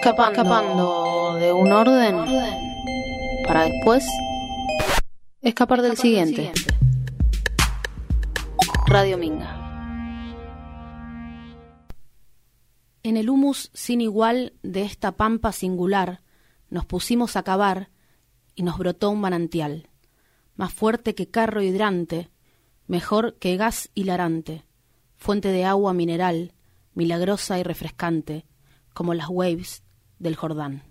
escapando, escapando de un orden para después escapar del siguiente. Radio Minga. En el humus sin igual de esta pampa singular nos pusimos a cavar y nos brotó un manantial, más fuerte que carro hidrante, mejor que gas hilarante, fuente de agua mineral, milagrosa y refrescante, como las waves del Jordán.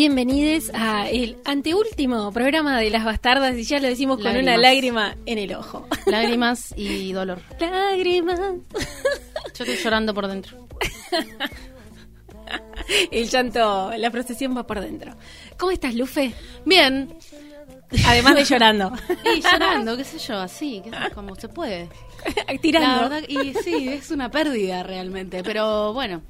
Bienvenidos a el anteúltimo programa de Las Bastardas y ya lo decimos con una lágrima en el ojo. Lágrimas y dolor. Lágrimas. Yo estoy llorando por dentro. El llanto, la procesión va por dentro. ¿Cómo estás, Lufe? Bien. Además de llorando. Y llorando, qué sé yo, así, qué sé, como se puede. Tirando. La verdad, y sí, es una pérdida realmente, pero bueno.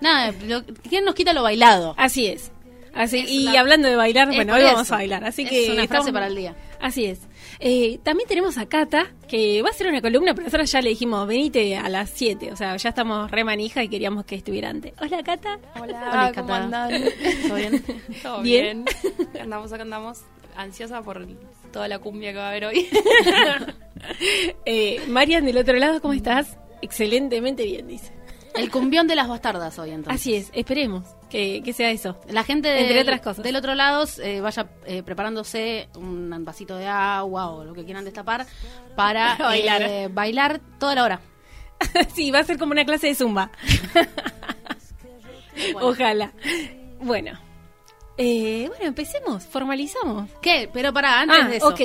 Nada, lo, ¿quién nos quita lo bailado? Así es. Así, Es y la- hablando de bailar, Es bueno, hoy eso. vamos a bailar. Así Es que una estamos- frase para el día. Así es. Eh, también tenemos a Cata, que va a hacer una columna, pero nosotros ya le dijimos, venite a las 7. O sea, ya estamos re manija y queríamos que estuviera antes. Hola, Cata. Hola, Hola, ¿cómo Cata. andan? ¿Todo bien? ¿Todo Bien. bien? Andamos acá, andamos ansiosa por toda la cumbia que va a haber hoy. Eh, Marian, del otro lado, ¿cómo estás? Excelentemente bien, dice. El cumbión de las bastardas hoy entonces. Así es, esperemos que, que sea eso. La gente del, Entre otras cosas. del otro lado eh, vaya eh, preparándose un vasito de agua o lo que quieran destapar para Bailar. eh, bailar toda la hora. sí, va a ser como una clase de zumba. Ojalá. Bueno. Eh, bueno, empecemos, formalizamos. ¿Qué? Pero para antes Ah, de eso. ok.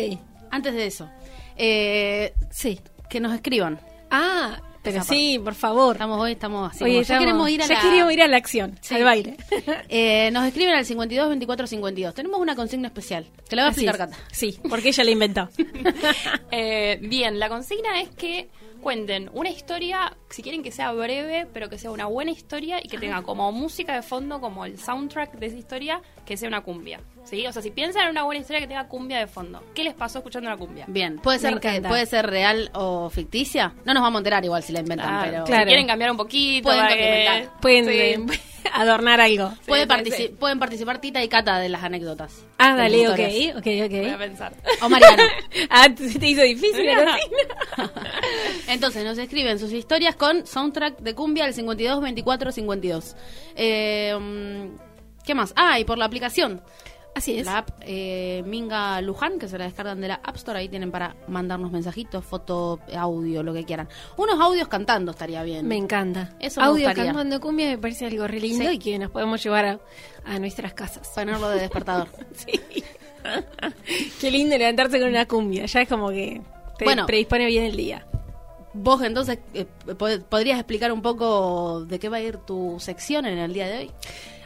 Antes de eso. eh, Sí. que nos escriban. Ah, pero sí, por favor. Estamos hoy, estamos así. Oye, ya queremos ir a ya la... queríamos ir a la acción, Sí. al baile. Eh, nos escriben al 52 24 52. Tenemos una consigna especial que la va a explicar. Cata. Sí, porque ella la inventó. Eh, bien, la consigna es que cuenten una historia, si quieren que sea breve, pero que sea una buena historia y que tenga como música de fondo, como el soundtrack de esa historia, que sea una cumbia. ¿Sí? O sea, si piensan en una buena historia que tenga cumbia de fondo, ¿qué les pasó escuchando una cumbia? Bien, puede ser, eh, puede ser real o ficticia. No nos vamos a enterar igual si la inventan, Claro, pero claro. Si quieren cambiar un poquito, Pueden que- complementar. Pueden Sí. eh, adornar algo. puede sí, partici- sí. pueden participar Tita y Cata de las anécdotas. Ah, dale, ok, historias. ok, Voy a ok. pensar. O Mariana. Ah, se te hizo difícil, sí. Entonces nos escriben sus historias con soundtrack de cumbia al 52 24 52. Eh, ¿Qué más? Ah, y por la aplicación. Así es. La app eh, Minga Luján, que se la descargan de la App Store. Ahí tienen para mandarnos mensajitos, foto, audio, lo que quieran. Unos audios cantando estaría bien. Me encanta. Eso me Audio gustaría. cantando cumbia me parece algo re lindo Sí. y que nos podemos llevar a, a nuestras casas. Ponerlo de despertador. Sí. Qué lindo levantarse con una cumbia. Ya es como que te Bueno. predispone bien el día. Vos entonces eh, pod- podrías explicar un poco de qué va a ir tu sección en el día de hoy.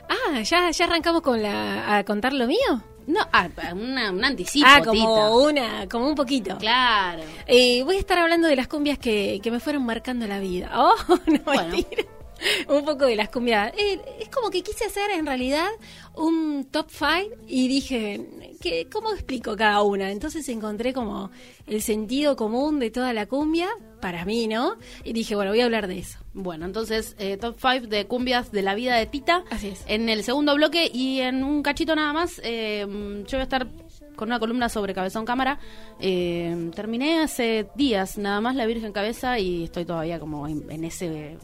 Ah, ya, ya arrancamos con la, a contar lo mío. No, ah, una- un anticipo, ah, como Tita. una, como un poquito. Claro. Eh, voy a estar hablando de las cumbias que, que me fueron marcando la vida. Oh, no, Bueno. mentira. Un poco de las cumbias. Eh, es como que quise hacer en realidad un top 5 y dije, que, ¿cómo explico cada una? Entonces encontré como el sentido común de toda la cumbia, para mí, ¿no? Y dije, bueno, voy a hablar de eso. Bueno, entonces, eh, top 5 de cumbias de la vida de Tita. Así es. En el segundo bloque y en un cachito nada más, eh, yo voy a estar con una columna sobre Cabezón Cámara. Eh, terminé hace días nada más La Virgen Cabeza y estoy todavía como en, en ese...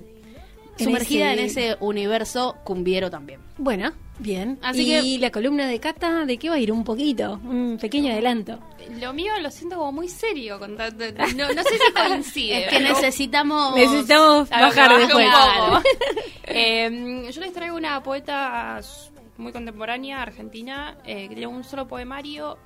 En sumergida ese- en ese universo cumbiero también. Bueno, bien. Así y que- la columna de Cata, ¿de qué va a ir? Un poquito, un pequeño adelanto. Lo mío lo siento como muy serio. No, no sé si coincide. Es que necesitamos... Necesitamos bajar después. un Claro. poco. Eh, yo les traigo una poeta muy contemporánea, argentina, eh, que tiene un solo poemario,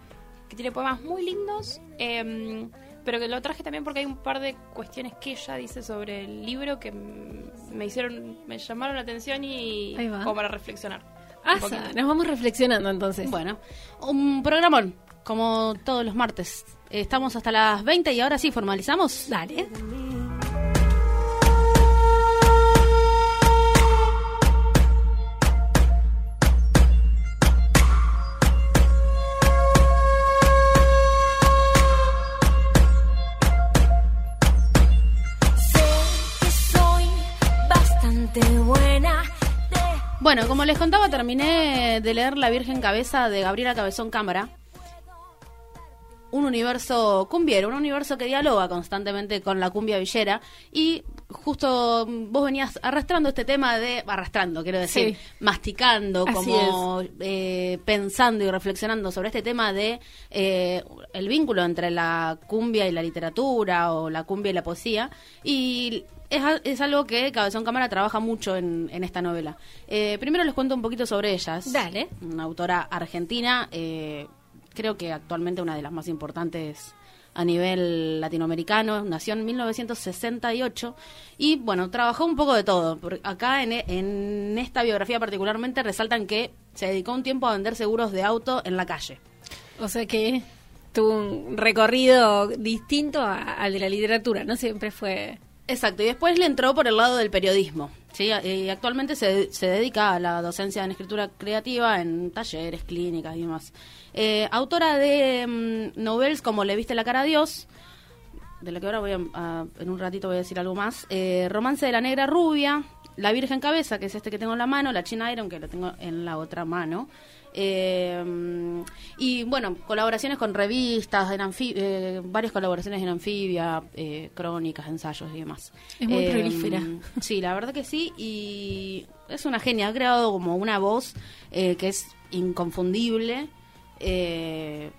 que tiene poemas muy lindos, eh, pero que lo traje también porque hay un par de cuestiones que ella dice sobre el libro que mm, me hicieron, me llamaron la atención y como para reflexionar. Asa, nos vamos reflexionando entonces. Bueno, un programón, como todos los martes. Estamos hasta las 20 y ahora sí, formalizamos. Dale. Bueno, como les contaba, terminé de leer La Virgen Cabeza de Gabriela Cabezón Cámara. Un universo cumbiero, un universo que dialoga constantemente con la cumbia villera. Y justo vos venías arrastrando este tema de. arrastrando, quiero decir, Sí. masticando, Así como eh, pensando y reflexionando sobre este tema de eh, el vínculo entre la cumbia y la literatura, o la cumbia y la poesía. Y es, es algo que Cabezón Cámara trabaja mucho en, en esta novela. Eh, primero les cuento un poquito sobre ellas. Dale. Una autora argentina, eh, creo que actualmente una de las más importantes a nivel latinoamericano, nació en 1968 y bueno, trabajó un poco de todo. Por- Acá en, en esta biografía particularmente resaltan que se dedicó un tiempo a vender seguros de auto en la calle. O sea que tuvo un recorrido distinto a- al de la literatura, no siempre fue... Exacto, y después le entró por el lado del periodismo. ¿sí? Y actualmente se, se dedica a la docencia en escritura creativa en talleres, clínicas y demás. Eh, autora de mm, novels como Le viste la cara a Dios, de la que ahora voy a, a- en un ratito voy a decir algo más. eh, Romance de la Negra Rubia, La Virgen Cabeza, que es este que tengo en la mano, La China Iron, que lo tengo en la otra mano. eh, y bueno, colaboraciones con revistas, en eh, varias colaboraciones en Anfibia, eh, crónicas, ensayos y demás. Es muy Eh, prolífera. Sí, la verdad que sí. Y es una genia. Ha creado como una voz eh, que es inconfundible eh,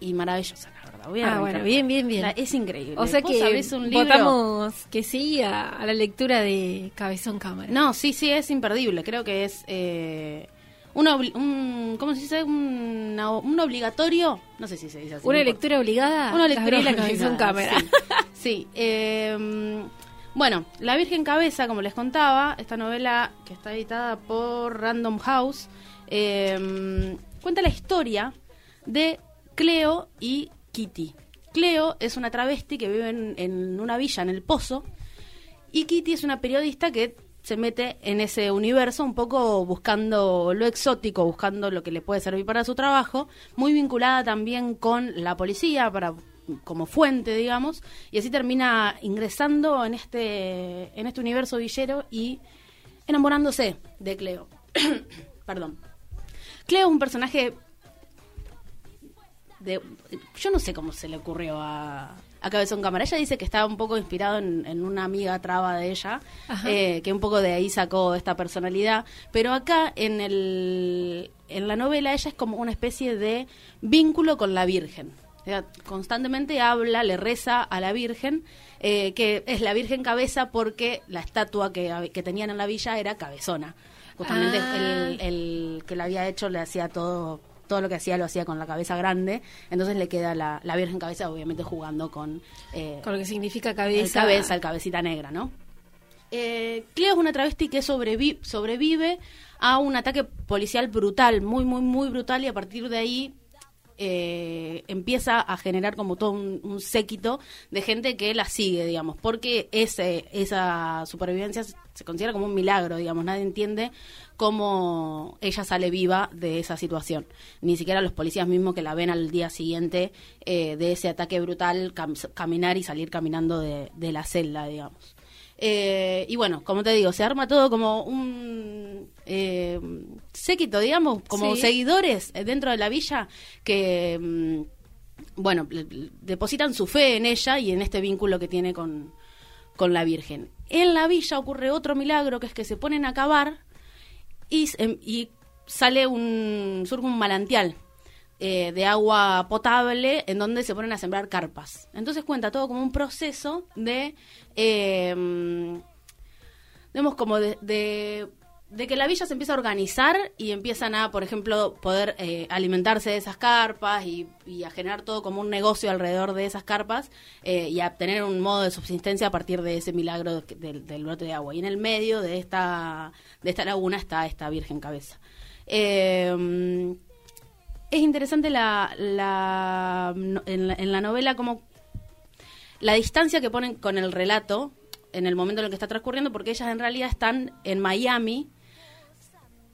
y maravillosa, la verdad. Voy a Ah, bueno, bien, bien, bien. La- es increíble. O sea ¿Vos que sabés un libro? votamos que sí a, a la lectura de Cabezón Cámara. No, sí, sí, es imperdible. Creo que es eh, un, ¿cómo se dice? Un, un obligatorio. No sé si se dice así. Una lectura obligada. Una lectura obligada, Cabezón Cámara. Sí, Sí, eh, bueno, La Virgen Cabeza, como les contaba, esta novela que está editada por Random House, eh, cuenta la historia de Cleo y Kitty. Cleo es una travesti que vive en, en una villa en el Pozo y Kitty es una periodista que se mete en ese universo un poco buscando lo exótico, buscando lo que le puede servir para su trabajo, muy vinculada también con la policía para como fuente, digamos, y así termina ingresando en este en este universo villero y enamorándose de Cleo. Perdón. Cleo es un personaje de yo no sé cómo se le ocurrió a, a Cabezón Cámara. Ella dice que estaba un poco inspirado en, en una amiga traba de ella, eh, que un poco de ahí sacó esta personalidad. Pero acá en el en la novela ella es como una especie de vínculo con la Virgen. O sea, constantemente habla, le reza a la Virgen, eh, que es la Virgen cabeza porque la estatua que, que tenían en la villa era cabezona. Justamente Ah. el, el que la había hecho le hacía todo todo lo que hacía lo hacía con la cabeza grande, entonces le queda la, la Virgen cabeza obviamente jugando con, eh, Con lo que significa el cabeza. cabeza, el cabecita negra, ¿no? Eh, Cleo es una travesti que sobrevi- sobrevive a un ataque policial brutal, muy, muy, muy brutal, y a partir de ahí eh, empieza a generar como todo un, un séquito de gente que la sigue, digamos, porque ese, esa supervivencia se- considera como un milagro, digamos, nadie entiende cómo ella sale viva de esa situación. Ni siquiera los policías mismos que la ven al día siguiente eh, de ese ataque brutal, cam- caminar y salir caminando de, de la celda, digamos. Eh, y bueno, como te digo, se arma todo como un eh, séquito, digamos, como Sí. seguidores dentro de la villa que, mm, bueno, depositan su fe en ella y en este vínculo que tiene con, con la Virgen. En la villa ocurre otro milagro, que es que se ponen a cavar y sale un, surge un manantial eh, de agua potable en donde se ponen a sembrar carpas. Entonces cuenta todo como un proceso de, eh, como de, de que la villa se empieza a organizar y empiezan a, por ejemplo, poder eh, alimentarse de esas carpas y, a generar todo como un negocio alrededor de esas carpas eh, y a tener un modo de subsistencia a partir de ese milagro de- del, del brote de agua. Y en el medio de esta, de esta laguna está esta Virgen Cabeza. Es interesante la, en, la, novela como la distancia que ponen con el relato en el momento en el que está transcurriendo, porque ellas en realidad están en Miami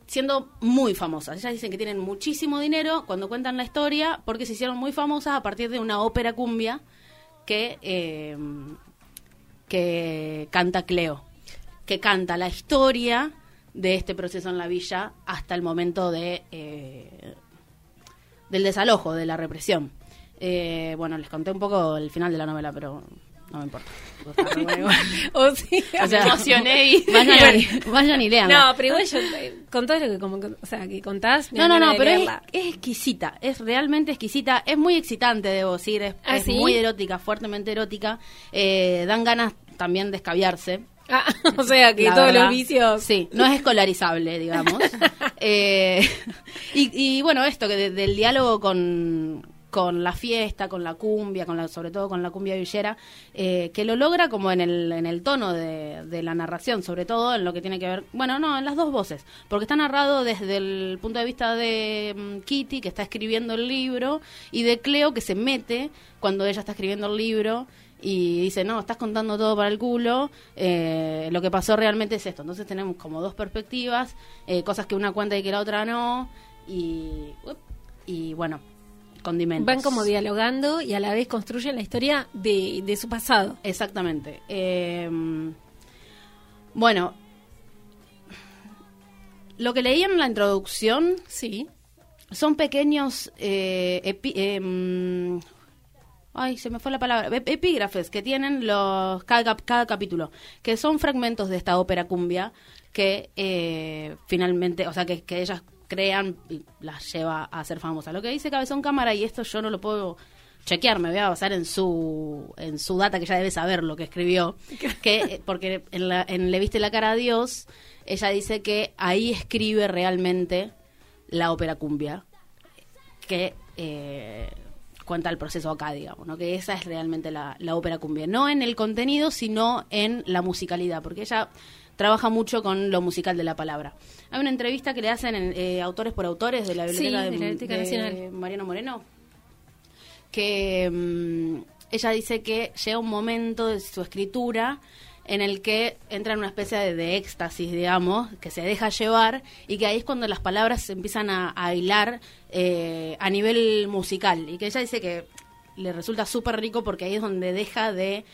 siendo muy famosas. Ellas dicen que tienen muchísimo dinero cuando cuentan la historia, porque se hicieron muy famosas a partir de una ópera cumbia que, eh, que canta Cleo, que canta la historia de este proceso en la villa hasta el momento de eh, del desalojo, de la represión. Eh, bueno, les conté un poco el final de la novela, pero no me importa. O sea, O sea, emocioné y- vayan, y- vayan y leanla. no, pero igual yo, eh, con todo lo que, como, o sea, que contás, No, no, no, pero es, exquisita, es realmente exquisita, es muy excitante, debo decir, es, ¿Ah, es sí? muy erótica, fuertemente erótica, eh, dan ganas también de escabiarse. Ah, o sea, que la todos verdad. los vicios... Sí, no es escolarizable, digamos. Eh, y, y bueno, esto, que de- del diálogo con, con la fiesta, con la cumbia, con la, sobre todo con la cumbia villera, eh, que lo logra como en el, en el tono de, de la narración, sobre todo en lo que tiene que ver, bueno, no, en las dos voces, porque está narrado desde el punto de vista de mm, Kitty, que está escribiendo el libro, y de Cleo, que se mete cuando ella está escribiendo el libro y dice, no, estás contando todo para el culo, eh, lo que pasó realmente es esto. Entonces tenemos como dos perspectivas, eh, cosas que una cuenta y que la otra no, y, y bueno, condimentos. Van como dialogando y a la vez construyen la historia de, de su pasado. Exactamente. Eh, bueno, lo que leí en la introducción Sí. son pequeños eh, epi- mm, ay se me fue la palabra. Ep- epígrafes que tienen los cada, cada capítulo que son fragmentos de esta ópera cumbia que eh, finalmente o sea que, que ellas crean y las lleva a ser famosas lo que dice Cabezón Cámara y esto yo no lo puedo chequear me voy a basar en su en su data que ya debe saber lo que escribió que eh, porque en, la, en le viste la cara a Dios ella dice que ahí escribe realmente la ópera cumbia que eh, cuenta el proceso acá, digamos, ¿no? que esa es realmente la, la ópera cumbia, no en el contenido, sino en la musicalidad, porque ella trabaja mucho con lo musical de la palabra. Hay una entrevista que le hacen en, eh, autores por autores de la Biblioteca, Sí, de, de la Biblioteca de Nacional. Mariano Moreno, que mm, ella dice que llega un momento de su escritura en el que entra en una especie de, éxtasis, digamos, que se deja llevar y que ahí es cuando las palabras se empiezan a, a hilar eh, a nivel musical. Y que ella dice que le resulta súper rico porque ahí es donde deja de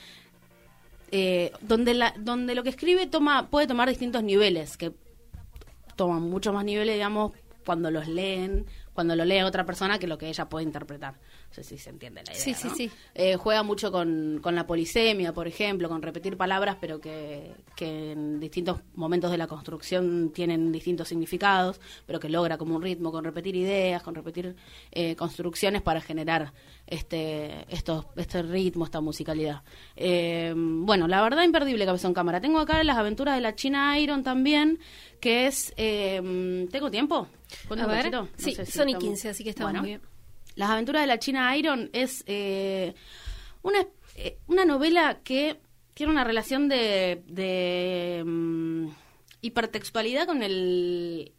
eh, donde la donde lo que escribe toma puede tomar distintos niveles que toman mucho más niveles digamos cuando los leen cuando lo lee otra persona que lo que ella puede interpretar no sé si se entiende la idea Sí, sí, ¿no? sí. Eh, juega mucho con, con la polisemia, por ejemplo, con repetir palabras, pero que, que en distintos momentos de la construcción tienen distintos significados, pero que logra como un ritmo, con repetir ideas, con repetir eh, construcciones para generar este, estos, este ritmo, esta musicalidad. Eh, bueno, la verdad imperdible Cabezón Cámara. Tengo acá las aventuras de la China Iron también, que es... eh, ¿Tengo tiempo? ¿Cuánto A ver? No sí, sé si son y estamos- 15, así que estamos Bueno. muy bien. Las aventuras de la China Iron es eh, una, eh, una novela que tiene una relación de, de mm, hipertextualidad con el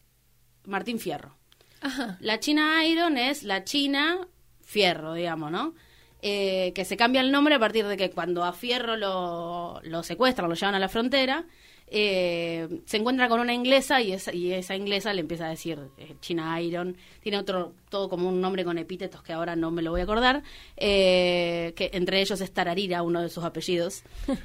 Martín Fierro. Ajá. La China Iron es la China Fierro, digamos, ¿no? Eh, que se cambia el nombre a partir de que cuando a Fierro lo, lo secuestran, lo llevan a la frontera, eh, se encuentra con una inglesa y esa, y esa inglesa le empieza a decir eh, China Iron. Tiene otro, todo como un nombre con epítetos que ahora no me lo voy a acordar, eh, que entre ellos es Tararira, uno de sus apellidos.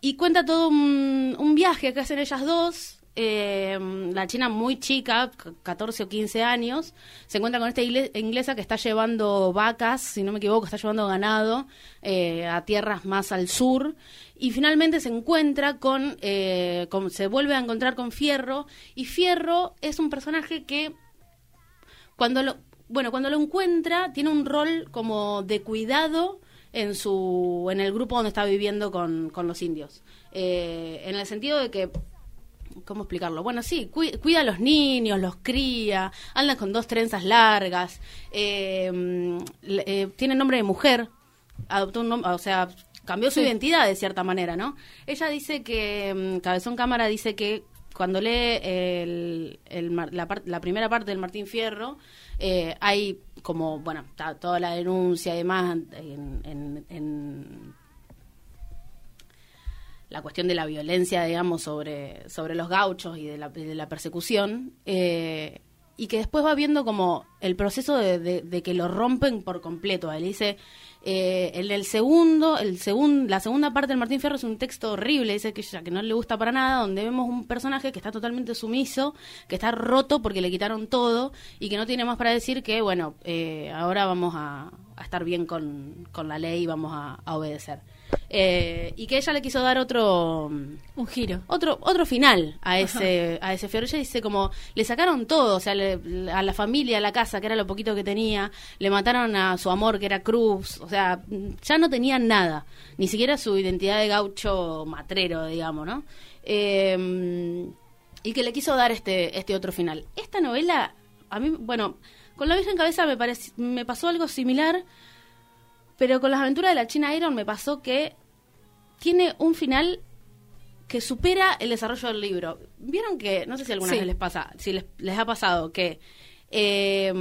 Y cuenta todo un, un viaje que hacen ellas dos. Eh, la china muy chica, c- 14 o 15 años, se encuentra con esta inglesa que está llevando vacas, si no me equivoco, está llevando ganado eh, a tierras más al sur. Y finalmente se encuentra con, eh, con- se vuelve a encontrar con Fierro. Y Fierro es un personaje que cuando lo bueno cuando lo encuentra tiene un rol como de cuidado en su en el grupo donde está viviendo con, con los indios Eh, en el sentido de que ¿Cómo explicarlo? Bueno, sí, cui- cuida a los niños, los cría, anda con dos trenzas largas, eh, eh, tiene nombre de mujer, adoptó un nombre, o sea, cambió su identidad de cierta manera, ¿no? Ella dice que, mm, Cabezón Cámara dice que cuando lee el- la, la primera parte del Martín Fierro, eh, hay como, bueno, está toda la denuncia y demás en- en- en la cuestión de la violencia, digamos, sobre, sobre los gauchos y de la, persecución, eh, y que después va viendo como el proceso de, de- que lo rompen por completo. Él dice, eh, en el segundo, el segun, la segunda parte del Martín Fierro es un texto horrible, dice que, ella- que no le gusta para nada, donde vemos un personaje que está totalmente sumiso, que está roto porque le quitaron todo y que no tiene más para decir que, bueno, eh, ahora vamos a, a estar bien con, con la ley y vamos a, a obedecer. Eh, y que ella le quiso dar otro Un giro. otro otro final a ese a ese fierro. Ella dice como le sacaron todo, o sea, le- a la familia, a la casa, que era lo poquito que tenía, le mataron a su amor, que era Cruz, o sea, ya no tenía nada, ni siquiera su identidad de gaucho matrero, digamos, ¿no? Eh, y que le quiso dar este este otro final. Esta novela, a mí, bueno, con la Virgen Cabeza me, parec- me pasó algo similar, pero con las aventuras de la China Iron me pasó que tiene un final que supera el desarrollo del libro. Vieron que, no sé si alguna Sí. vez les pasa, si les, les ha pasado que eh,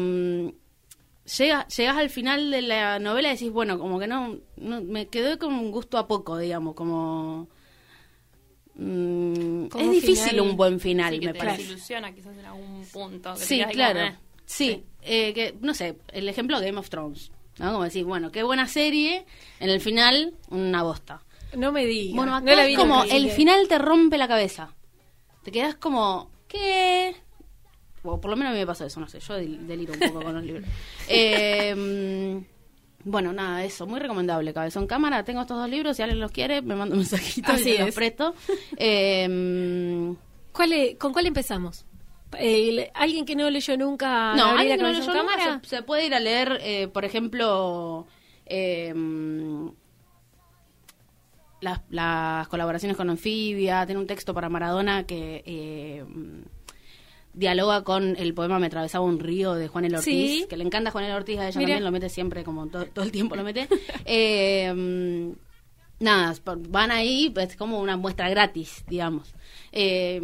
llega, llegas al final de la novela y decís, bueno, como que no, no me quedé con un gusto a poco, digamos, como... mm, es difícil final- un buen final, Sí, que me te parece. desilusiona quizás en algún punto. que Sí, ahí claro. eh. Sí, eh, que no sé, el ejemplo Game of Thrones, ¿no? Como decir, bueno, qué buena serie, en el final una bosta. No me digas. Bueno, acá no la es como el final te rompe la cabeza. Te quedas como, ¿qué? O por lo menos a mí me pasó eso, no sé, yo del- deliro un poco con los libros. Eh, mm, bueno, nada, eso, muy recomendable, Cabezón Cámara. Tengo estos dos libros, si alguien los quiere, me manda un mensajito Así y los es. presto. Eh, mm, ¿Cuál e- ¿Con cuál empezamos? ¿Alguien que no leyó nunca no, alguien que no leyó nunca se, se puede ir a leer, eh, por ejemplo, eh, las, las colaboraciones con Anfibia, tiene un texto para Maradona que eh, dialoga con el poema Me atravesaba un río de Juan el Ortiz, Sí. que le encanta Juan el Ortiz, a ella Mira. también lo mete siempre, como to- todo el tiempo lo mete. Eh, nada, van ahí, es como una muestra gratis, digamos. Eh,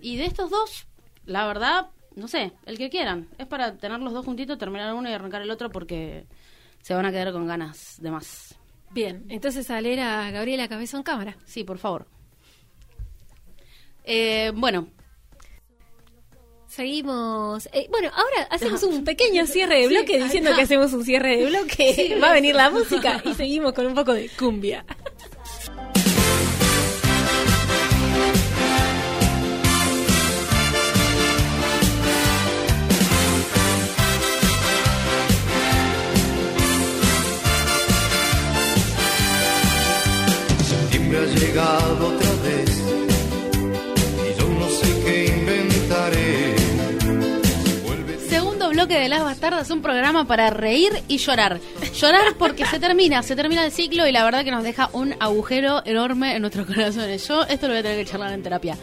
y de estos dos, la verdad, no sé, el que quieran. Es para tener los dos juntitos, terminar uno y arrancar el otro porque se van a quedar con ganas de más. Bien, entonces a leer a Gabriela Cabezón Cámara. Sí, por favor. Eh, bueno, Seguimos. eh, bueno, ahora hacemos un pequeño cierre de bloque diciendo que hacemos un cierre de bloque. Va a venir la música y seguimos con un poco de cumbia. Septiembre ha llegado otra vez y yo no sé qué inventaré. Segundo bloque de Las Bastardas, un programa para reír y llorar. Llorar porque se termina, se termina el ciclo y la verdad que nos deja un agujero enorme en nuestros corazones. Yo esto lo voy a tener que charlar en terapia.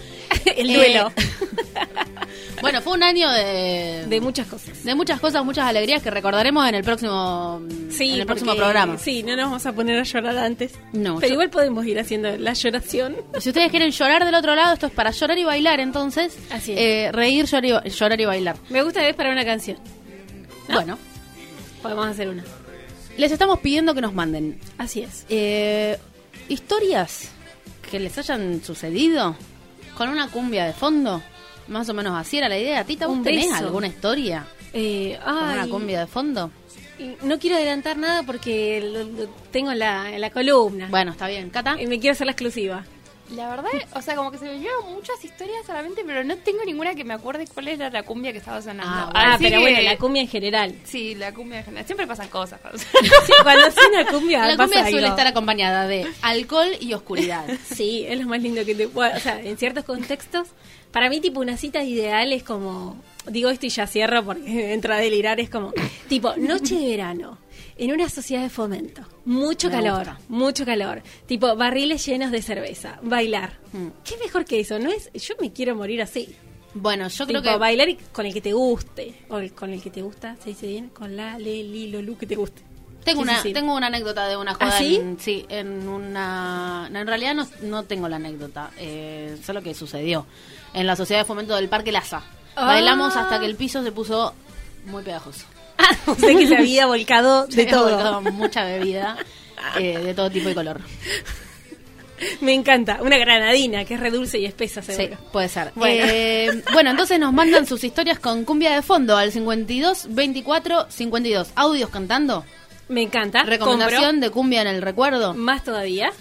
El Eh, duelo. bueno, fue un año de, De muchas cosas. de muchas cosas, muchas alegrías que recordaremos en el próximo, en el próximo programa. Sí, no nos vamos a poner a llorar antes. No, Pero yo- igual podemos ir haciendo la lloración. Si ustedes quieren llorar del otro lado, esto es para llorar y bailar, entonces. Así es. Eh, reír, llorar y, ba- llorar y bailar. Me gusta ver para una canción. Bueno, Podemos hacer una. les estamos pidiendo que nos manden Así es. eh, historias que les hayan sucedido con una cumbia de fondo. Más o menos así era la idea. Tita, ¿vos Un tenés beso. alguna historia Eh, con una cumbia de fondo? no quiero adelantar nada porque lo, lo tengo en la, la columna. Bueno, está bien. Cata. Y me quiero hacer la exclusiva. La verdad, o sea, como que se me llevan muchas historias solamente, pero no tengo ninguna que me acuerde cuál era la cumbia que estaba sonando. Ah, Ah, pero que- bueno, la cumbia en general. Sí, la cumbia en general. Siempre pasan cosas. Sí, cuando hace una cumbia, La pasa cumbia suele algo. estar acompañada de alcohol y oscuridad. Sí, es lo más lindo que te pueda. O sea, en ciertos contextos, para mí, tipo, una cita ideal es como. Digo esto y ya cierro porque entro a delirar. Es como, tipo, noche de verano. en una sociedad de fomento. Mucho Me calor, gusta. mucho calor. Tipo barriles llenos de cerveza, bailar. Mm. ¿Qué mejor que eso? No es, yo me quiero morir así. Bueno, yo Tipo, creo que bailar con el que te guste. O el- con el que te gusta, se dice bien, con la, le, li, lo, lu que te guste. tengo una decir. tengo una anécdota de una joda. ¿Ah, sí? En, sí, en una no, en realidad no, no tengo la anécdota, eh, solo que sucedió en la sociedad de fomento del Parque Laza. Ah. Bailamos hasta que el piso se puso muy pegajoso. Ah, sea que se había volcado de Se todo. volcó mucha bebida eh, de todo tipo y color. Me encanta. Una granadina que es redulce y espesa, Sí, seguro. puede ser. Bueno. Eh, bueno, entonces nos mandan sus historias con cumbia de fondo al 52 24 52. Audios cantando. Me encanta. Recomendación de cumbia en el recuerdo. Más todavía.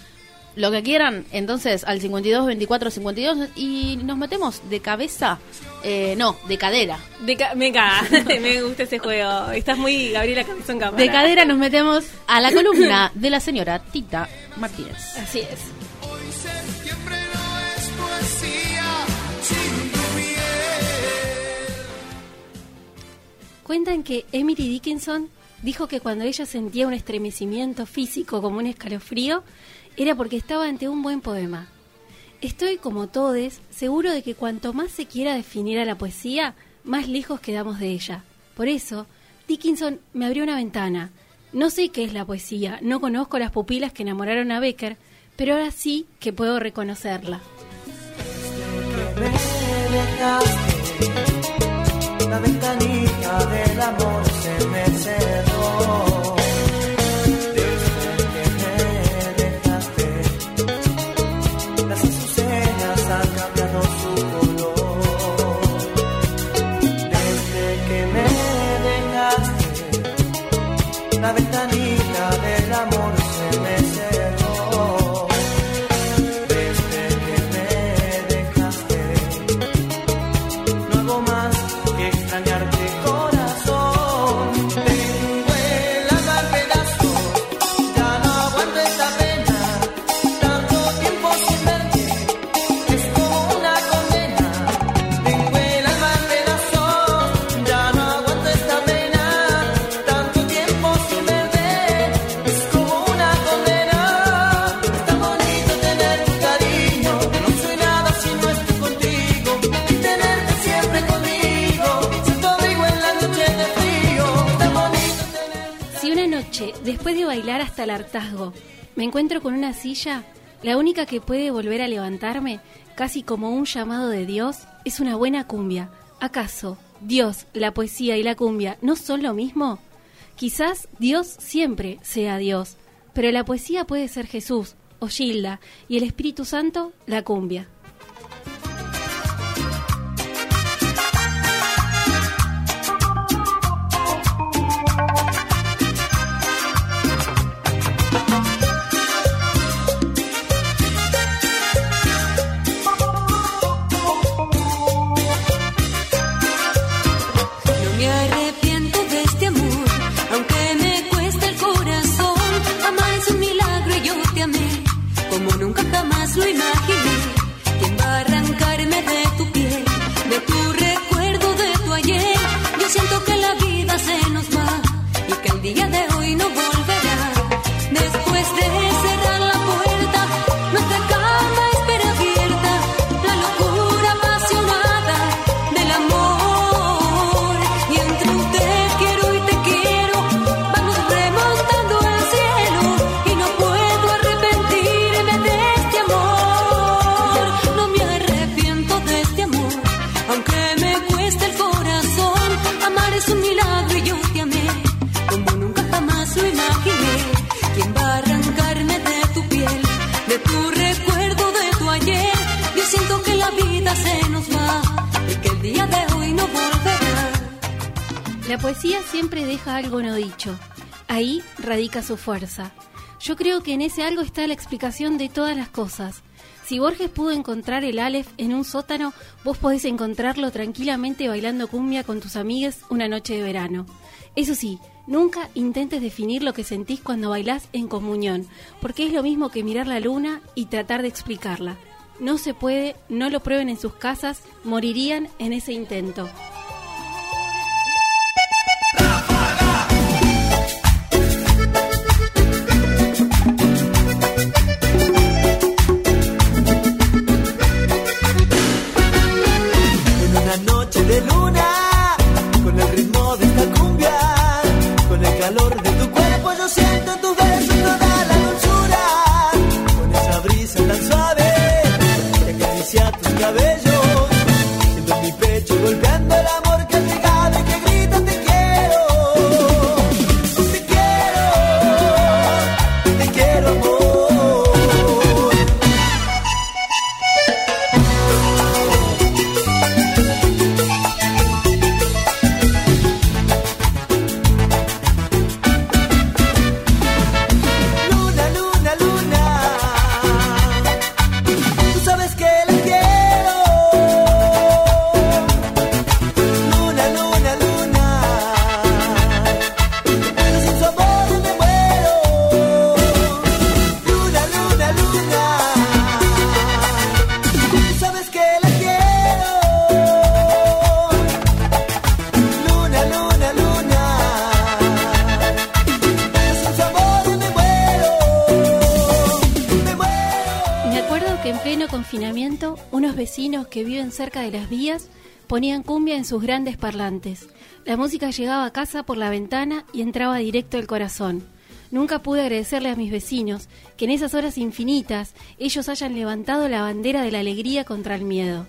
Lo que quieran, entonces al 52 24 52 y nos metemos de cabeza, eh, no, de cadera. De ca- me encanta. me gusta ese juego. Estás muy Gabriela Cabezón Cámara. De cadera nos metemos a la columna de la señora Tita Martínez. Así es. Hoy septiembre no es poesía sin tu miel. Cuentan que Emily Dickinson dijo que cuando ella sentía un estremecimiento físico como un escalofrío, era porque estaba ante un buen poema. Estoy, como todes, seguro de que cuanto más se quiera definir a la poesía, más lejos quedamos de ella. Por eso, Dickinson me abrió una ventana. No sé qué es la poesía, no conozco las pupilas que enamoraron a Becker, pero ahora sí que puedo reconocerla. la ventanita del amor se me cerró. Después de bailar hasta el hartazgo, me encuentro con una silla, la única que puede volver a levantarme, casi como un llamado de Dios, es una buena cumbia. ¿Acaso Dios, la poesía y la cumbia no son lo mismo? Quizás Dios siempre sea Dios, pero la poesía puede ser Jesús o Gilda y el Espíritu Santo la cumbia. La poesía siempre deja algo no dicho. Ahí radica su fuerza. Yo creo que en ese algo está la explicación de todas las cosas. Si Borges pudo encontrar el Aleph en un sótano, vos podés encontrarlo tranquilamente bailando cumbia con tus amigues una noche de verano. Eso sí, nunca intentes definir lo que sentís cuando bailás en comunión, porque es lo mismo que mirar la luna y tratar de explicarla. No se puede, no lo prueben en sus casas, morirían en ese intento. la ponían cumbia en sus grandes parlantes. La música llegaba a casa por la ventana y entraba directo al corazón. Nunca pude agradecerle a mis vecinos que en esas horas infinitas ellos hayan levantado la bandera de la alegría contra el miedo.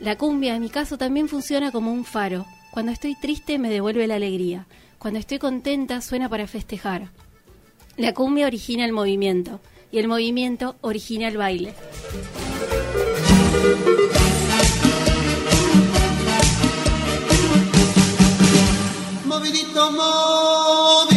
La cumbia en mi caso también funciona como un faro. Cuando estoy triste me devuelve la alegría. Cuando estoy contenta suena para festejar. La cumbia origina el movimiento y el movimiento origina el baile. Movidito, movidito,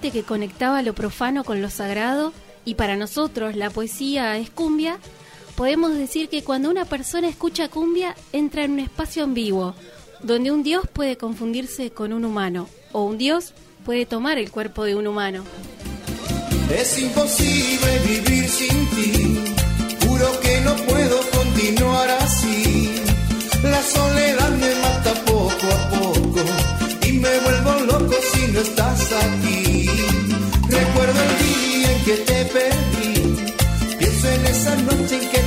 que conectaba lo profano con lo sagrado, y para nosotros la poesía es cumbia, podemos decir que cuando una persona escucha cumbia entra en un espacio ambiguo, donde un dios puede confundirse con un humano, o un dios puede tomar el cuerpo de un humano. Es imposible vivir sin ti.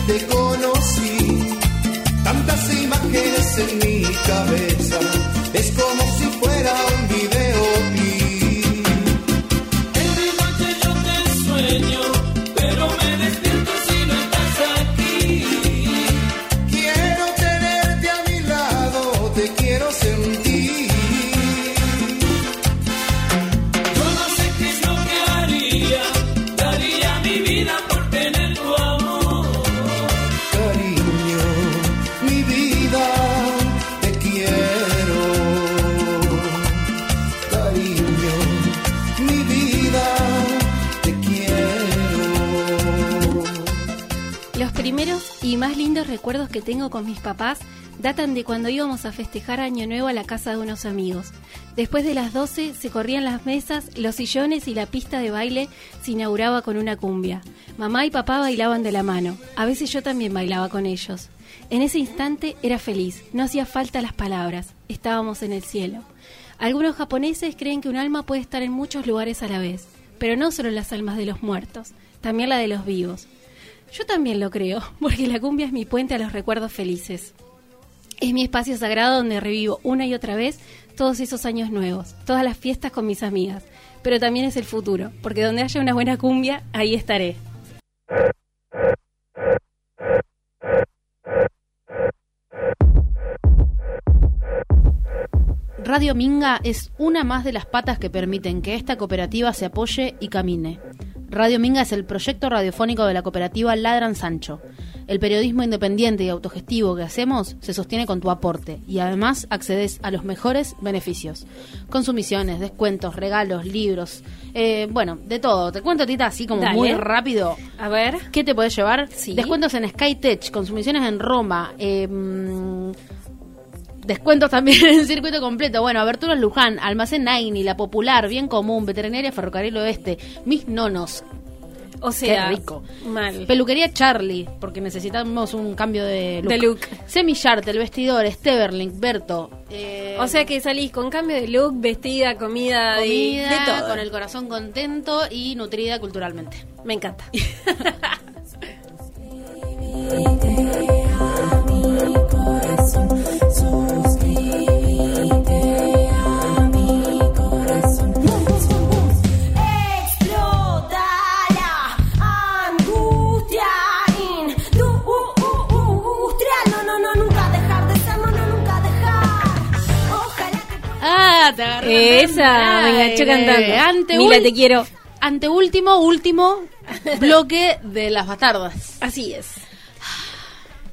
Te conocí. Tantas imágenes en mi cabeza. Con mis papás datan de cuando íbamos a festejar Año Nuevo a la casa de unos amigos. Después de las 12 se corrían las mesas, los sillones y la pista de baile se inauguraba con una cumbia. Mamá y papá bailaban de la mano. A veces yo también bailaba con ellos. En ese instante era feliz, no hacía falta las palabras, estábamos en el cielo. Algunos japoneses creen que un alma puede estar en muchos lugares a la vez, pero no solo las almas de los muertos, también la de los vivos. Yo también lo creo, porque la cumbia es mi puente a los recuerdos felices. Es mi espacio sagrado donde revivo una y otra vez todos esos años nuevos, todas las fiestas con mis amigas. Pero también es el futuro, porque donde haya una buena cumbia, ahí estaré. Radio Minga es una más de las patas que permiten que esta cooperativa se apoye y camine. Radio Minga es el proyecto radiofónico de la cooperativa Ladran Sancho. El periodismo independiente y autogestivo que hacemos se sostiene con tu aporte y además accedes a los mejores beneficios. Consumiciones, descuentos, regalos, libros, eh, bueno, de todo. Te cuento, Tita, así como Dale. muy rápido. A ver. ¿Qué te puedes llevar? Sí. Descuentos en Skytech, consumiciones en Roma, eh, descuentos también en el circuito completo. Bueno, Aberturas Luján, Almacén Naini, La Popular, Bien Común, Veterinaria Ferrocarril Oeste, Mis Nonos, O sea, Qué rico. Mal. Peluquería Charlie, porque necesitamos un cambio de look. De look. Semillarte, El Vestidor, Steverlink, Berto. eh, O sea que salís con cambio de look, vestida, comida, de- comida, de, todo. con el corazón contento y nutrida culturalmente. Me encanta. me enganchó cantando. Ul- te quiero. Ante último, último bloque de las bastardas. Así es.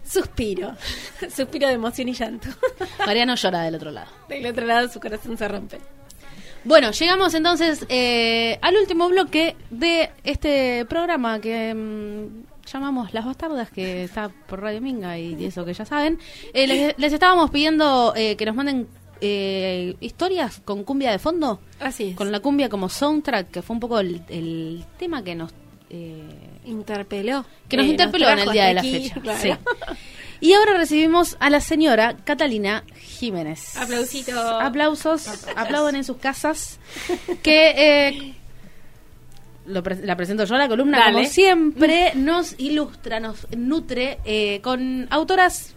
Suspiro. Suspiro de emoción y llanto. Mariano llora del otro lado. Del otro lado su corazón se rompe. Bueno, llegamos entonces eh, al último bloque de este programa que mm, llamamos Las Bastardas, que está por Radio Minga y eso que ya saben. Eh, les, les estábamos pidiendo eh, que nos manden eh, historias con cumbia de fondo, Así es. con la cumbia como soundtrack, que fue un poco el, el tema que nos... eh, Interpeló. que nos Eh, interpeló en el día de la aquí, fecha. claro. sí. Y ahora recibimos a la señora Catalina Jiménez. Aplausitos. Aplausos, aplauden en sus casas. Que eh, lo pre- la presento yo, la columna, Dale. como siempre, nos ilustra, nos nutre eh, con autoras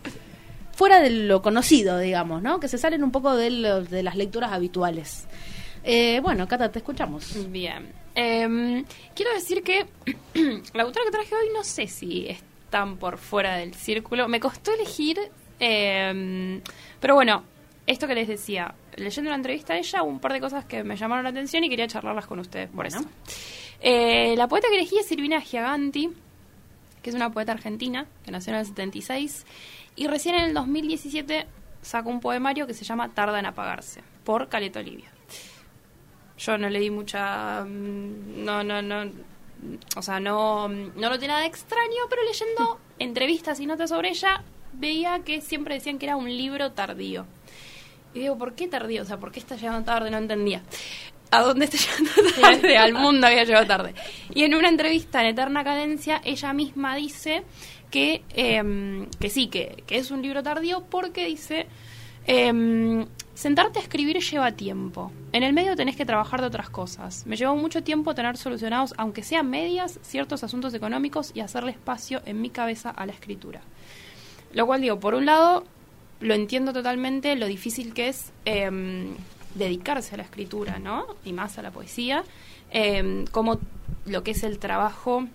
fuera de lo conocido, digamos, ¿no? Que se salen un poco de, lo- de las lecturas habituales. Eh, bueno, Cata, te escuchamos. Bien. Em, quiero decir que la autora que traje hoy no sé si están por fuera del círculo. Me costó elegir, em, pero bueno, esto que les decía, leyendo una entrevista a ella, hubo un par de cosas que me llamaron la atención y quería charlarlas con ustedes por eso. Eh, la poeta que elegí es Silvina Giaganti, que es una poeta argentina, que nació en el 76, y recién en el 2017 sacó un poemario que se llama Tarda en apagarse, por Caleta Olivia. Yo no le di mucha... mm, No, no, no... O sea, no, no noté nada extraño, pero leyendo entrevistas y notas sobre ella, veía que siempre decían que era un libro tardío. Y digo, ¿por qué tardío? O sea, ¿por qué está llegando tarde? No entendía. ¿A dónde está llegando tarde? Al mundo había llegado tarde. Y en una entrevista en Eterna Cadencia, ella misma dice que, em, que sí, que, que es un libro tardío porque dice, em, sentarte a escribir lleva tiempo. En el medio tenés que trabajar de otras cosas. Me llevó mucho tiempo tener solucionados, aunque sean medias, ciertos asuntos económicos y hacerle espacio en mi cabeza a la escritura. Lo cual digo, por un lado, lo entiendo totalmente, lo difícil que es em, dedicarse a la escritura, ¿no? Y más a la poesía. como lo que es el trabajo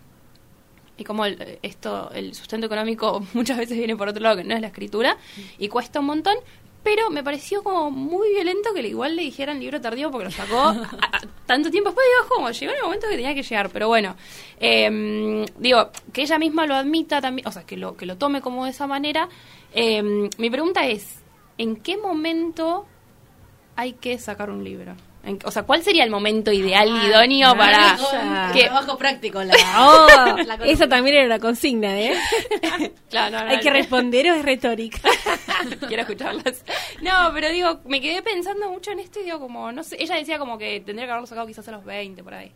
y como el, esto, el sustento económico muchas veces viene por otro lado, que no es la escritura, y cuesta un montón. Pero me pareció como muy violento que igual le dijeran libro tardío porque lo sacó tanto tiempo después. Digo, como llegó en el momento que tenía que llegar. Pero bueno, em, digo, que ella misma lo admita también, o sea, que lo, que lo tome como de esa manera. Em, mi pregunta es, ¿en qué momento hay que sacar un libro? En- o sea, ¿cuál sería el momento ideal, idóneo para que Trabajo práctico. La, Oh, La esa también era una consigna, ¿eh? Claro, no, no, Hay que no. responder o es retórica. Quiero escucharlas. No, pero digo, me quedé pensando mucho en esto y digo, como, no sé, ella decía como que tendría que haberlo sacado quizás a los 20 por ahí.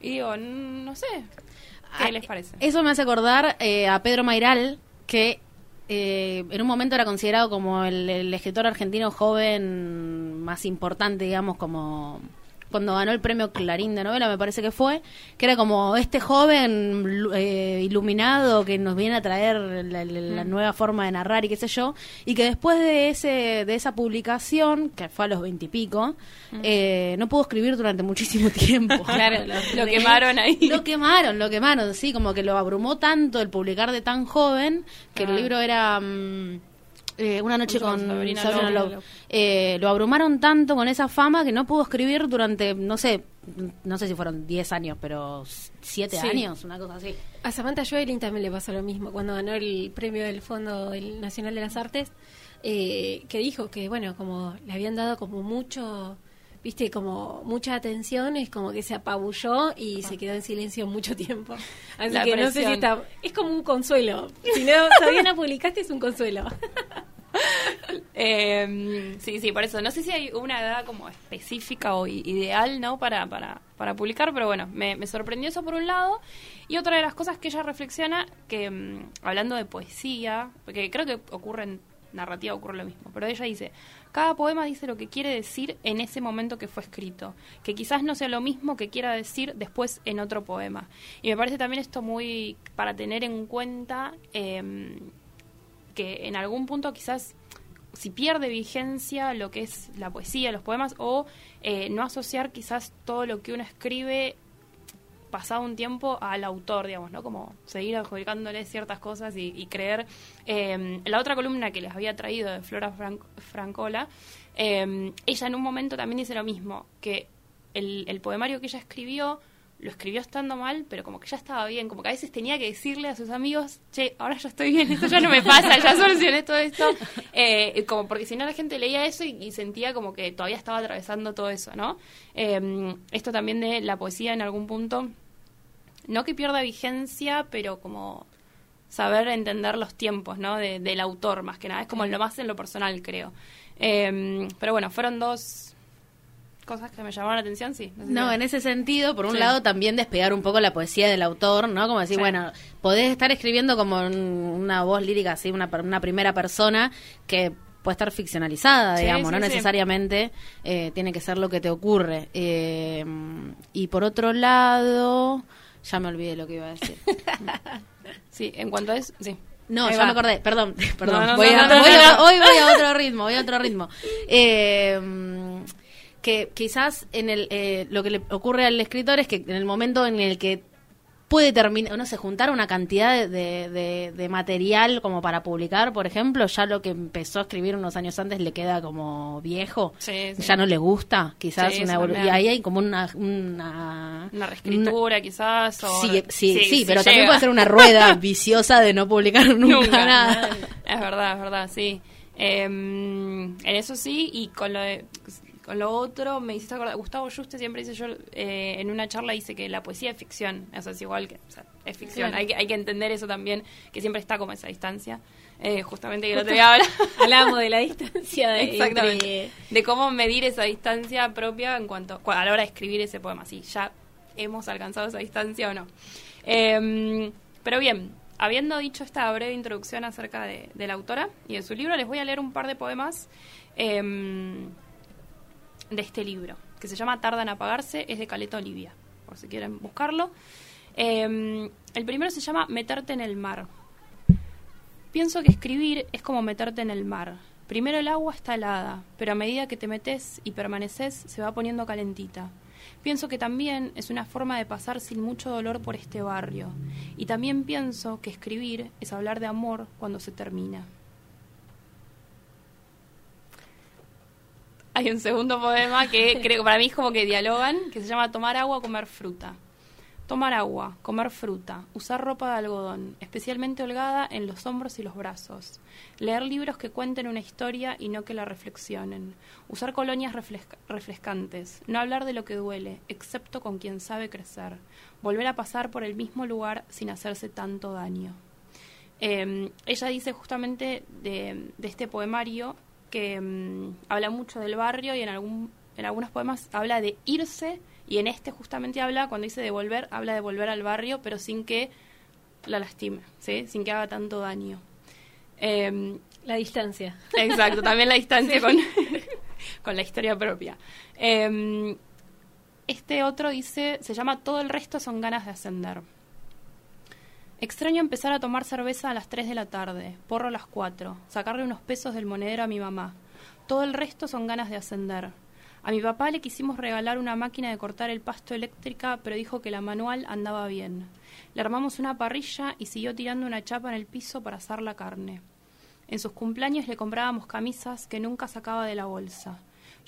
Y digo, no sé. ¿Qué Ah, les parece? Eso me hace acordar eh, a Pedro Mairal, que eh, en un momento era considerado como el, el escritor argentino joven más importante, digamos, como cuando ganó el premio Clarín de novela, me parece que fue, que era como este joven eh, iluminado que nos viene a traer la, la- la nueva forma de narrar y qué sé yo, y que después de ese de esa publicación, que fue a los veintipico, eh, no pudo escribir durante muchísimo tiempo. Claro, lo- lo quemaron ahí. Lo quemaron, lo quemaron, sí, como que lo abrumó tanto el publicar de tan joven que el Ah. libro era mm, eh, Una noche Con con Sabrina Sabrina Love. Love. Eh, lo abrumaron tanto con esa fama que no pudo escribir durante, no sé, no sé si fueron 10 años, pero 7 Sí. años, una cosa así. A Samantha Joelin también le pasó lo mismo cuando ganó el premio del Fondo Nacional de las Artes, eh, que dijo que, bueno, como le habían dado como mucho, viste, como mucha atención, es como que se apabulló y se quedó en silencio mucho tiempo. Así La que no sé si está... Es como un consuelo. Si no, todavía no publicaste, es un consuelo. Eh, sí, sí, por eso. No sé si hay una edad como específica o ideal, ¿no? Para, para, para publicar, pero bueno, me, me sorprendió eso por un lado. Y otra de las cosas que ella reflexiona, que mm, hablando de poesía, porque creo que ocurre en narrativa, ocurre lo mismo, pero ella dice, cada poema dice lo que quiere decir en ese momento que fue escrito, que quizás no sea lo mismo que quiera decir después en otro poema. Y me parece también esto muy para tener en cuenta em, que en algún punto quizás si pierde vigencia lo que es la poesía, los poemas, o eh, no asociar quizás todo lo que uno escribe pasado un tiempo al autor, digamos, ¿no? Como seguir adjudicándole ciertas cosas y, y creer. eh, la otra columna que les había traído de Flora Fran- Francola, eh, ella en un momento también dice lo mismo, que el, el poemario que ella escribió lo escribió estando mal, pero como que ya estaba bien, como que a veces tenía que decirle a sus amigos, che, ahora ya estoy bien, esto ya no me pasa, ya solucioné todo esto, Eh, como porque si no la gente leía eso y, sentía como que todavía estaba atravesando todo eso, ¿no? Eh, esto también de la poesía en algún punto, no que pierda vigencia, pero como saber entender los tiempos, ¿no? De- del autor, más que nada, es como lo más en lo personal, creo. Eh, pero bueno, fueron dos cosas que me llamaron la atención, sí. sé No, en ese sentido, por un Sí. lado también despegar un poco la poesía del autor, ¿no? Como decir, Sí. bueno, podés estar escribiendo como una voz lírica, así, una, una primera persona que puede estar ficcionalizada, Sí, digamos, no necesariamente eh, tiene que ser lo que te ocurre. Eh, y por otro lado, ya me olvidé lo que iba a decir. Sí, en cuanto a eso, sí. No, ya me acordé, perdón, perdón. No, no, voy no, a- no, no, voy no, a- no. Hoy voy a otro ritmo, voy a otro ritmo. Eh, que quizás en el eh, lo que le ocurre al escritor es que en el momento en el que puede terminar, no sé, juntar una cantidad de, de- de- de material como para publicar, por ejemplo, ya lo que empezó a escribir unos años antes le queda como viejo, Sí, sí. ya no le gusta, quizás Sí, una y ahí hay como una una, Una reescritura, quizás. O Sí, sí, sí, pero también llega. puede ser una rueda viciosa de no publicar nunca, Nunca. nada. Es verdad, es verdad, sí. Eh, en eso sí, y con lo de- con lo otro me hiciste acordar, Gustavo Juste siempre dice yo, eh, en una charla dice que la poesía es ficción, eso es igual que, o sea, es ficción, Claro. hay, que, hay que entender eso también, que siempre está como esa distancia, eh, justamente que el otro día Hablamos de la distancia de Exactamente. entre- De cómo medir esa distancia propia en cuanto cu- a la hora de escribir ese poema. Si ya hemos alcanzado esa distancia o no. Eh, pero bien, habiendo dicho esta breve introducción acerca de, de la autora y de su libro, les voy a leer un par de poemas eh, de este libro, que se llama Tarda en apagarse, es de Caleta Olivia, por si quieren buscarlo. Eh, el primero se llama Meterte en el mar. Pienso que escribir es como meterte en el mar. Primero el agua está helada, pero a medida que te metes y permaneces se va poniendo calentita. Pienso que también es una forma de pasar sin mucho dolor por este barrio. Y también pienso que escribir es hablar de amor cuando se termina. Hay un segundo poema que creo que para mí es como que dialogan, que se llama Tomar agua, comer fruta. Tomar agua, comer fruta, usar ropa de algodón, especialmente holgada en los hombros y los brazos. Leer libros que cuenten una historia y no que la reflexionen. Usar colonias refresca- refrescantes. No hablar de lo que duele, excepto con quien sabe crecer. Volver a pasar por el mismo lugar sin hacerse tanto daño. Eh, ella dice justamente de, de este poemario que mm, habla mucho del barrio y en, algún, en algunos poemas habla de irse y en este justamente habla, cuando dice de volver, habla de volver al barrio pero sin que la lastime, ¿sí? sin que haga tanto daño. Eh, la distancia. Exacto, también la distancia con, con la historia propia. Eh, este otro dice, se llama Todo el resto son ganas de ascender. Extraño empezar a tomar cerveza a las 3 de la tarde, porro a las 4, sacarle unos pesos del monedero a mi mamá. Todo el resto son ganas de ascender. A mi papá le quisimos regalar una máquina de cortar el pasto eléctrica, pero dijo que la manual andaba bien. Le armamos una parrilla y siguió tirando una chapa en el piso para asar la carne. En sus cumpleaños le comprábamos camisas que nunca sacaba de la bolsa.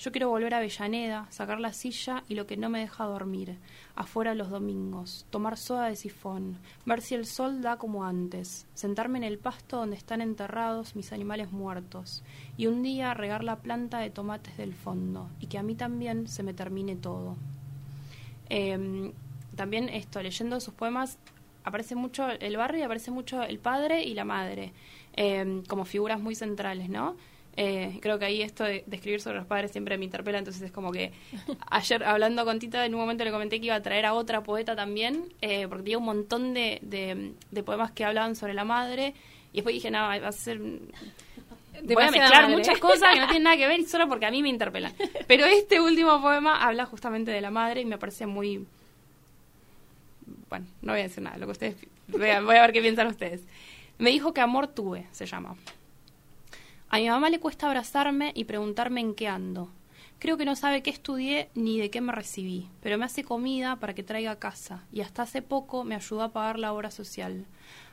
Yo quiero volver a Avellaneda, sacar la silla y lo que no me deja dormir. Afuera los domingos, tomar soda de sifón, ver si el sol da como antes, sentarme en el pasto donde están enterrados mis animales muertos, y un día regar la planta de tomates del fondo, y que a mí también se me termine todo. Eh, también esto, leyendo sus poemas, aparece mucho el barrio y aparece mucho el padre y la madre, eh, como figuras muy centrales, ¿no? Eh, creo que ahí esto de, de escribir sobre los padres siempre me interpela, entonces es como que ayer hablando con Tita en un momento le comenté que iba a traer a otra poeta también, eh, porque tenía un montón de, de, de poemas que hablaban sobre la madre, y después dije, no, va a ser... Voy a mezclar madre. muchas cosas que no tienen nada que ver y solo porque a mí me interpelan. Pero este último poema habla justamente de la madre y me parece muy... Bueno, no voy a decir nada, lo que ustedes... Voy a, voy a ver qué piensan ustedes. Me dijo que amor tuve, se llama. A mi mamá le cuesta abrazarme y preguntarme en qué ando. Creo que no sabe qué estudié ni de qué me recibí, pero me hace comida para que traiga a casa y hasta hace poco me ayudó a pagar la obra social.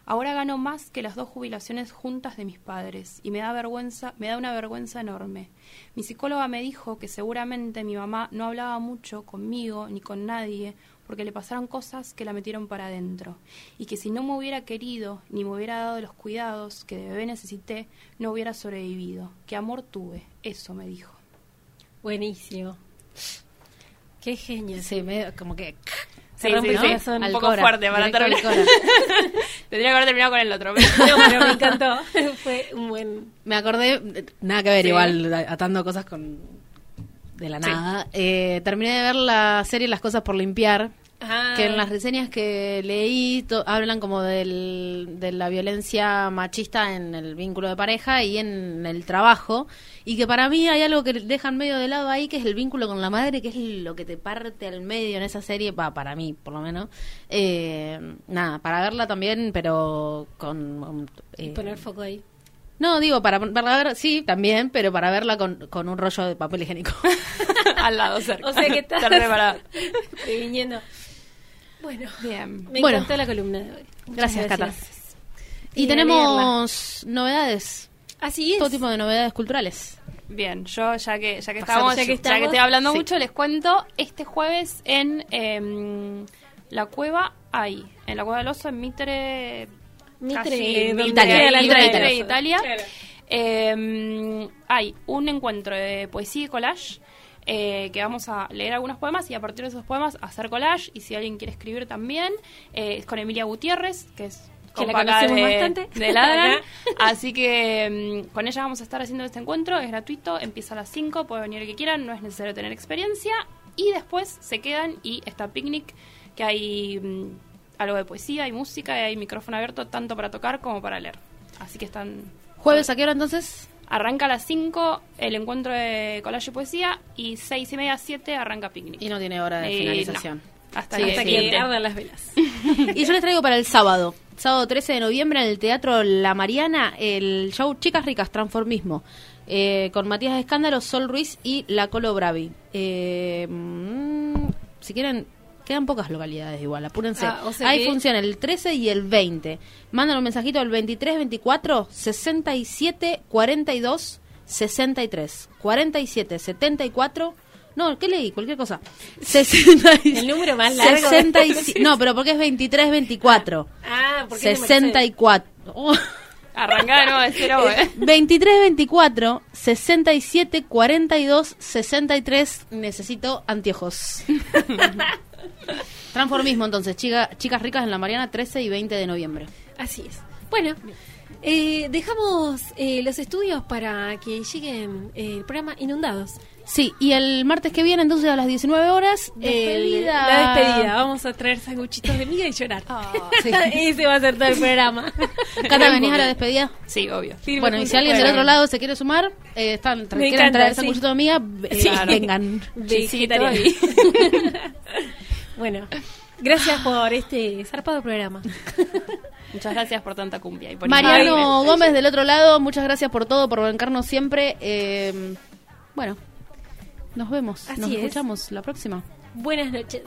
Ahora gano más que las dos jubilaciones juntas de mis padres y me da vergüenza, me da una vergüenza enorme. Mi psicóloga me dijo que seguramente mi mamá no hablaba mucho conmigo ni con nadie porque le pasaron cosas que la metieron para adentro y que si no me hubiera querido ni me hubiera dado los cuidados que de bebé necesité, no hubiera sobrevivido. ¿Qué amor tuve? Eso me dijo. Buenísimo. Qué genio. Sí, medio como que... Sí, rompe sí. Un poco Alcora, fuerte para terminar. Tendría que haber terminado con el otro. pero- No, pero me encantó. Fue un buen. Me acordé, nada que ver, Sí. igual atando cosas con de la Sí. nada. Eh, terminé de ver la serie Las cosas por limpiar, Ah, que en las reseñas que leí hablan como del, de la violencia machista en el vínculo de pareja y en el trabajo. Y que para mí hay algo que dejan medio de lado ahí, que es el vínculo con la madre, que es lo que te parte al medio en esa serie, va, para mí por lo menos. Eh, nada, para verla también, pero con... eh, poner foco ahí. No, digo, para verla ver, sí, también, pero para verla con, con un rollo de papel higiénico. Al lado, cerca. O sea que estás preparada. previniendo. Bueno, Bien. me Bueno. encantó la columna de hoy. Gracias, Cata. Y tenemos novedades, Así es. todo tipo de novedades culturales. Bien, yo ya que ya que estamos, Ya ya que estamos, estoy hablando sí. mucho, les cuento este jueves en em, la cueva hay, en la cueva del oso en Mitre, Mitre, casi Mitre. Italia. Claro. Em, hay un encuentro de poesía y collage eh, que vamos a leer algunos poemas y a partir de esos poemas hacer collage y si alguien quiere escribir también eh, es con Emilia Gutiérrez que es Que la conocemos de, bastante. de Ladran. Así que mm, con ella vamos a estar haciendo este encuentro, es gratuito, empieza a las 5, puede venir el que quieran, no es necesario tener experiencia. Y después se quedan y está picnic, que hay mm, algo de poesía, hay música y hay micrófono abierto tanto para tocar como para leer. Así que están... ¿Jueves a qué hora entonces? Arranca a las 5 el encuentro de collage y poesía y 6 y media, 7 arranca picnic. Y no tiene hora de Y finalización. no. Hasta Sí, Hasta que ardan las velas. Y yo les traigo para el sábado, sábado 13 de noviembre en el Teatro La Mariana, el show Chicas Ricas, Transformismo, eh, con Matías Escándalo, Sol Ruiz y La Colo Bravi. Eh, mm, si quieren, quedan pocas localidades igual, apúrense. Ah, o sea Hay que- función el 13 y el 20. Mandan un mensajito al 23 24 67 42 63. 47 74 no, ¿qué leí? Cualquier cosa. 60 y- El número más largo. 65 no, pero porque es 23, 24. Ah, porque es de 64. Oh. Nuevo de cero, ¿eh? 23, 24, 67, 42, 63. Necesito anteojos. Transformismo, entonces. Chica, chicas ricas en la Mariana, 13 y 20 de noviembre. Así es. Bueno, eh, dejamos eh, los estudios para que lleguen eh, el programa Inundados. Sí, y el martes que viene, entonces a las 19 horas, despedida. la despedida. Vamos a traer sanguchitos de miga y llorar. Sí. Ese va a ser todo el programa. Cata, ¿venís a la despedida? Sí, obvio. Bueno, y si alguien del otro lado se quiere sumar, eh, están, Me quieren encanta, traer sí. sanguchito de amiga, eh, Sí, claro. vengan. Vegetariano. Bueno, gracias por este zarpado programa. Muchas gracias por tanta cumbia. Y por Mariano. Gómez del otro lado, muchas gracias por todo, por bancarnos siempre. Eh, bueno, nos vemos, Así nos es. escuchamos la próxima. Buenas noches.